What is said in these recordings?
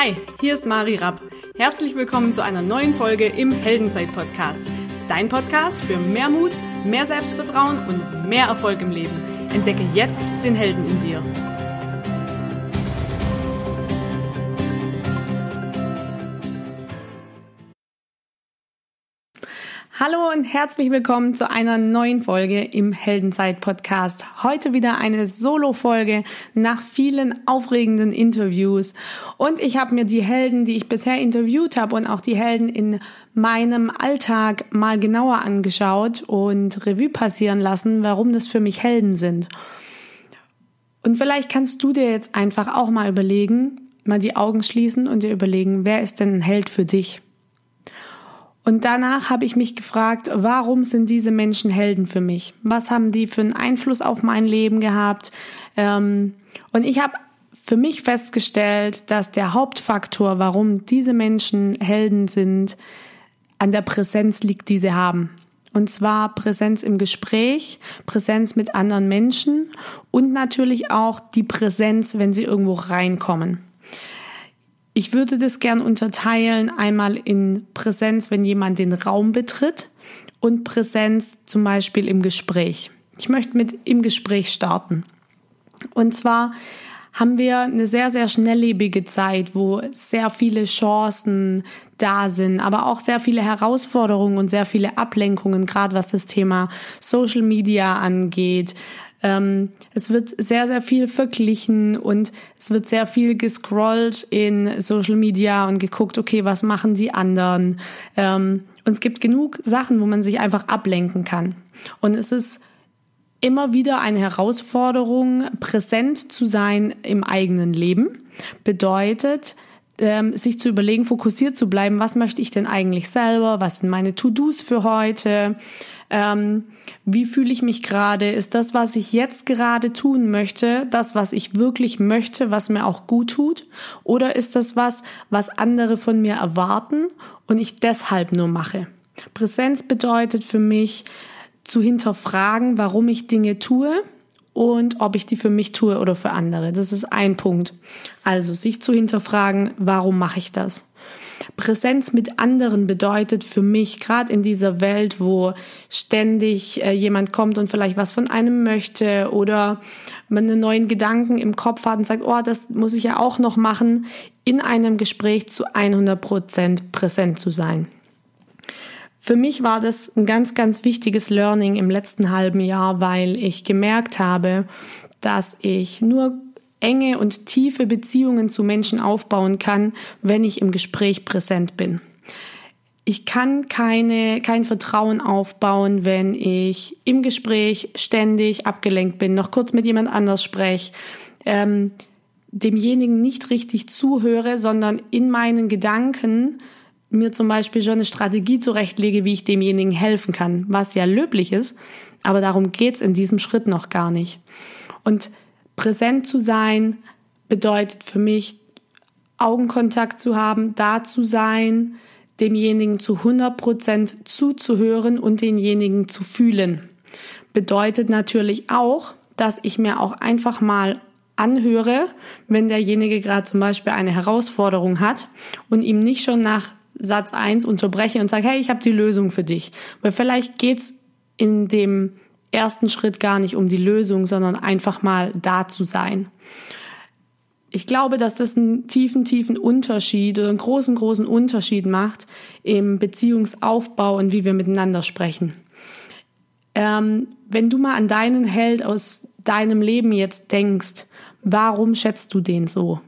Hi, hier ist Mari Rapp. Herzlich willkommen zu einer neuen Folge im Heldenzeit-Podcast. Dein Podcast für mehr Mut, mehr Selbstvertrauen und mehr Erfolg im Leben. Entdecke jetzt den Helden in dir. Hallo und herzlich willkommen zu einer neuen Folge im Heldenzeit Podcast. Heute wieder eine Solo-Folge nach vielen aufregenden Interviews. Und ich habe mir die Helden, die ich bisher interviewt habe und auch die Helden in meinem Alltag mal genauer angeschaut und Revue passieren lassen, warum das für mich Helden sind. Und vielleicht kannst du dir jetzt einfach auch mal überlegen, mal die Augen schließen und dir überlegen, wer ist denn ein Held für dich? Und danach habe ich mich gefragt, warum sind diese Menschen Helden für mich? Was haben die für einen Einfluss auf mein Leben gehabt? Ähm, und ich habe für mich festgestellt, dass der Hauptfaktor, warum diese Menschen Helden sind, an der Präsenz liegt, die sie haben. Und zwar Präsenz im Gespräch, Präsenz mit anderen Menschen und natürlich auch die Präsenz, wenn sie irgendwo reinkommen. Ich würde das gern unterteilen einmal in Präsenz, wenn jemand den Raum betritt und Präsenz zum Beispiel im Gespräch. Ich möchte mit im Gespräch starten. Und zwar haben wir eine sehr, sehr schnelllebige Zeit, wo sehr viele Chancen da sind, aber auch sehr viele Herausforderungen und sehr viele Ablenkungen, gerade was das Thema Social Media angeht, ähm, es wird sehr, sehr viel verglichen und es wird sehr viel gescrollt in Social Media und geguckt, okay, was machen die anderen? Ähm, und es gibt genug Sachen, wo man sich einfach ablenken kann. Und es ist immer wieder eine Herausforderung, präsent zu sein im eigenen Leben. Bedeutet, ähm, sich zu überlegen, fokussiert zu bleiben, was möchte ich denn eigentlich selber, was sind meine To-Dos für heute, ähm, wie fühle ich mich gerade, ist das, was ich jetzt gerade tun möchte, das, was ich wirklich möchte, was mir auch gut tut, oder ist das was, was andere von mir erwarten und ich deshalb nur mache. Präsenz bedeutet für mich zu hinterfragen, warum ich Dinge tue, und ob ich die für mich tue oder für andere. Das ist ein Punkt. Also sich zu hinterfragen, warum mache ich das? Präsenz mit anderen bedeutet für mich, gerade in dieser Welt, wo ständig äh, jemand kommt und vielleicht was von einem möchte oder man einen neuen Gedanken im Kopf hat und sagt, oh, das muss ich ja auch noch machen, in einem Gespräch zu 100 Prozent präsent zu sein. Für mich war das ein ganz, ganz wichtiges Learning im letzten halben Jahr, weil ich gemerkt habe, dass ich nur enge und tiefe Beziehungen zu Menschen aufbauen kann, wenn ich im Gespräch präsent bin. Ich kann keine, kein Vertrauen aufbauen, wenn ich im Gespräch ständig abgelenkt bin, noch kurz mit jemand anders spreche, ähm, demjenigen nicht richtig zuhöre, sondern in meinen Gedanken mir zum Beispiel schon eine Strategie zurechtlege, wie ich demjenigen helfen kann, was ja löblich ist, aber darum geht's in diesem Schritt noch gar nicht. Und präsent zu sein bedeutet für mich, Augenkontakt zu haben, da zu sein, demjenigen zu 100 Prozent zuzuhören und denjenigen zu fühlen. Bedeutet natürlich auch, dass ich mir auch einfach mal anhöre, wenn derjenige gerade zum Beispiel eine Herausforderung hat und ihm nicht schon nach Satz eins unterbreche und sage, hey, ich habe die Lösung für dich. Weil vielleicht geht's in dem ersten Schritt gar nicht um die Lösung, sondern einfach mal da zu sein. Ich glaube, dass das einen tiefen, tiefen Unterschied oder einen großen, großen Unterschied macht im Beziehungsaufbau und wie wir miteinander sprechen. Ähm, wenn du mal an deinen Held aus deinem Leben jetzt denkst, warum schätzt du den so?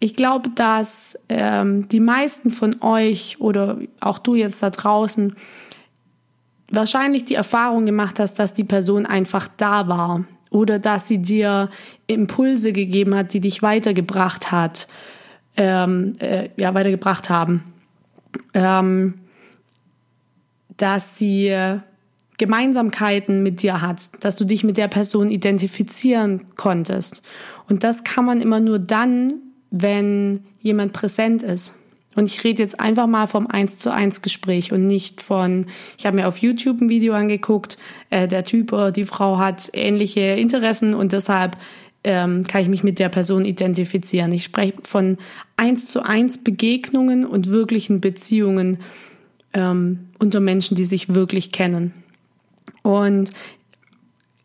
ich glaube, dass ähm, die meisten von euch oder auch du jetzt da draußen wahrscheinlich die Erfahrung gemacht hast, dass die Person einfach da war oder dass sie dir Impulse gegeben hat, die dich weitergebracht hat, ähm, äh, ja weitergebracht haben, ähm, dass sie Gemeinsamkeiten mit dir hat, dass du dich mit der Person identifizieren konntest. Und das kann man immer nur dann wenn jemand präsent ist. Und ich rede jetzt einfach mal vom eins zu eins Gespräch und nicht von, ich habe mir auf YouTube ein Video angeguckt, äh, der Typ oder die Frau hat ähnliche Interessen und deshalb ähm, kann ich mich mit der Person identifizieren. Ich spreche von eins zu eins Begegnungen und wirklichen Beziehungen ähm, unter Menschen, die sich wirklich kennen. Und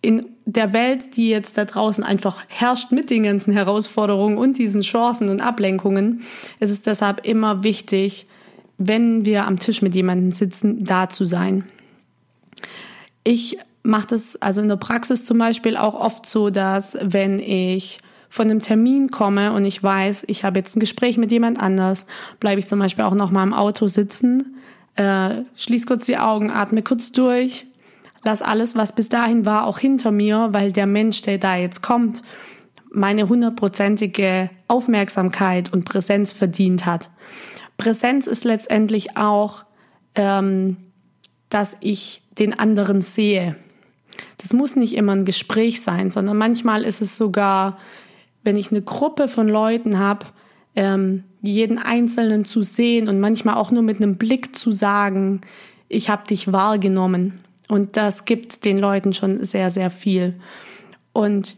in der Welt, die jetzt da draußen einfach herrscht mit den ganzen Herausforderungen und diesen Chancen und Ablenkungen, ist es deshalb immer wichtig, wenn wir am Tisch mit jemandem sitzen, da zu sein. Ich mache das also in der Praxis zum Beispiel auch oft so, dass wenn ich von einem Termin komme und ich weiß, ich habe jetzt ein Gespräch mit jemand anders, bleibe ich zum Beispiel auch noch mal im Auto sitzen, äh, schließ kurz die Augen, atme kurz durch, lass alles, was bis dahin war, auch hinter mir, weil der Mensch, der da jetzt kommt, meine hundertprozentige Aufmerksamkeit und Präsenz verdient hat. Präsenz ist letztendlich auch, ähm, dass ich den anderen sehe. Das muss nicht immer ein Gespräch sein, sondern manchmal ist es sogar, wenn ich eine Gruppe von Leuten habe, ähm, jeden Einzelnen zu sehen und manchmal auch nur mit einem Blick zu sagen, ich habe dich wahrgenommen. Und das gibt den Leuten schon sehr, sehr viel. Und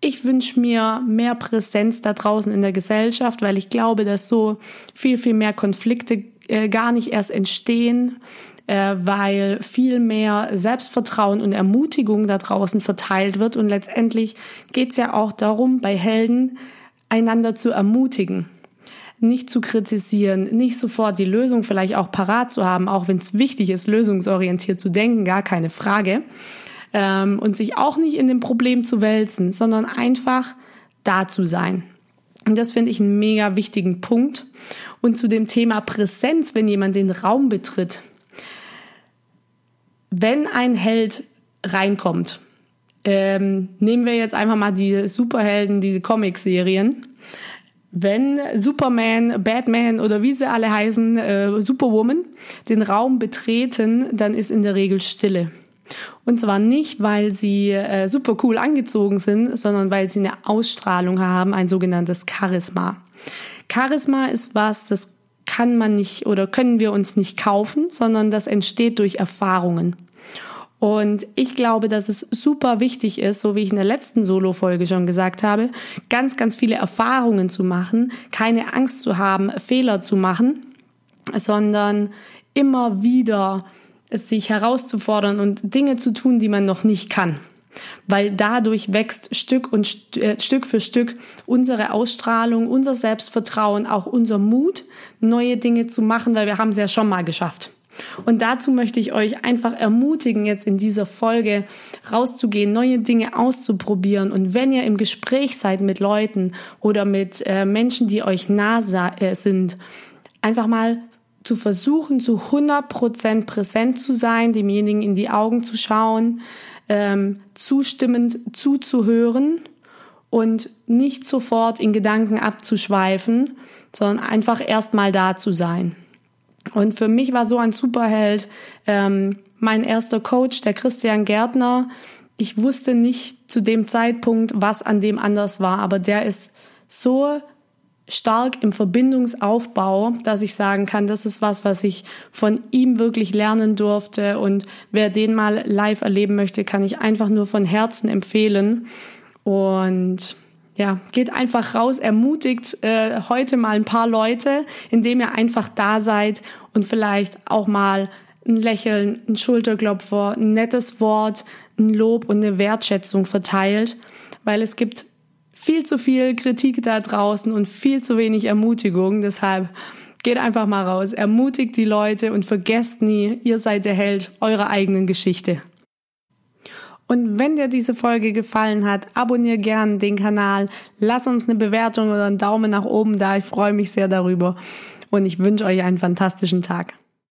ich wünsche mir mehr Präsenz da draußen in der Gesellschaft, weil ich glaube, dass so viel, viel mehr Konflikte äh, gar nicht erst entstehen, äh, weil viel mehr Selbstvertrauen und Ermutigung da draußen verteilt wird. Und letztendlich geht es ja auch darum, bei Helden einander zu ermutigen nicht zu kritisieren, nicht sofort die Lösung vielleicht auch parat zu haben, auch wenn es wichtig ist, lösungsorientiert zu denken, gar keine Frage. Ähm, und sich auch nicht in dem Problem zu wälzen, sondern einfach da zu sein. Und das finde ich einen mega wichtigen Punkt. Und zu dem Thema Präsenz, wenn jemand den Raum betritt, wenn ein Held reinkommt, ähm, nehmen wir jetzt einfach mal die Superhelden, die Comic-Serien. Wenn Superman, Batman oder wie sie alle heißen, äh, Superwoman den Raum betreten, dann ist in der Regel Stille. Und zwar nicht, weil sie äh, super cool angezogen sind, sondern weil sie eine Ausstrahlung haben, ein sogenanntes Charisma. Charisma ist was, das kann man nicht oder können wir uns nicht kaufen, sondern das entsteht durch Erfahrungen. Und ich glaube, dass es super wichtig ist, so wie ich in der letzten Solo-Folge schon gesagt habe, ganz, ganz viele Erfahrungen zu machen, keine Angst zu haben, Fehler zu machen, sondern immer wieder sich herauszufordern und Dinge zu tun, die man noch nicht kann. Weil dadurch wächst Stück und St äh, Stück für Stück unsere Ausstrahlung, unser Selbstvertrauen, auch unser Mut, neue Dinge zu machen, weil wir haben es ja schon mal geschafft. Und dazu möchte ich euch einfach ermutigen, jetzt in dieser Folge rauszugehen, neue Dinge auszuprobieren. Und wenn ihr im Gespräch seid mit Leuten oder mit äh, Menschen, die euch nah äh, sind, einfach mal zu versuchen, zu 100% präsent zu sein, demjenigen in die Augen zu schauen, ähm, zustimmend zuzuhören und nicht sofort in Gedanken abzuschweifen, sondern einfach erstmal da zu sein. Und für mich war so ein Superheld ähm, mein erster Coach, der Christian Gärtner. Ich wusste nicht zu dem Zeitpunkt, was an dem anders war, aber der ist so stark im Verbindungsaufbau, dass ich sagen kann, das ist was, was ich von ihm wirklich lernen durfte. Und wer den mal live erleben möchte, kann ich einfach nur von Herzen empfehlen. Und ja, geht einfach raus, ermutigt äh, heute mal ein paar Leute, indem ihr einfach da seid und vielleicht auch mal ein Lächeln, ein Schulterklopfer, ein nettes Wort, ein Lob und eine Wertschätzung verteilt, weil es gibt viel zu viel Kritik da draußen und viel zu wenig Ermutigung. Deshalb geht einfach mal raus, ermutigt die Leute und vergesst nie, ihr seid der Held eurer eigenen Geschichte. Und wenn dir diese Folge gefallen hat, abonniere gern den Kanal, lass uns eine Bewertung oder einen Daumen nach oben da. Ich freue mich sehr darüber und ich wünsche euch einen fantastischen Tag.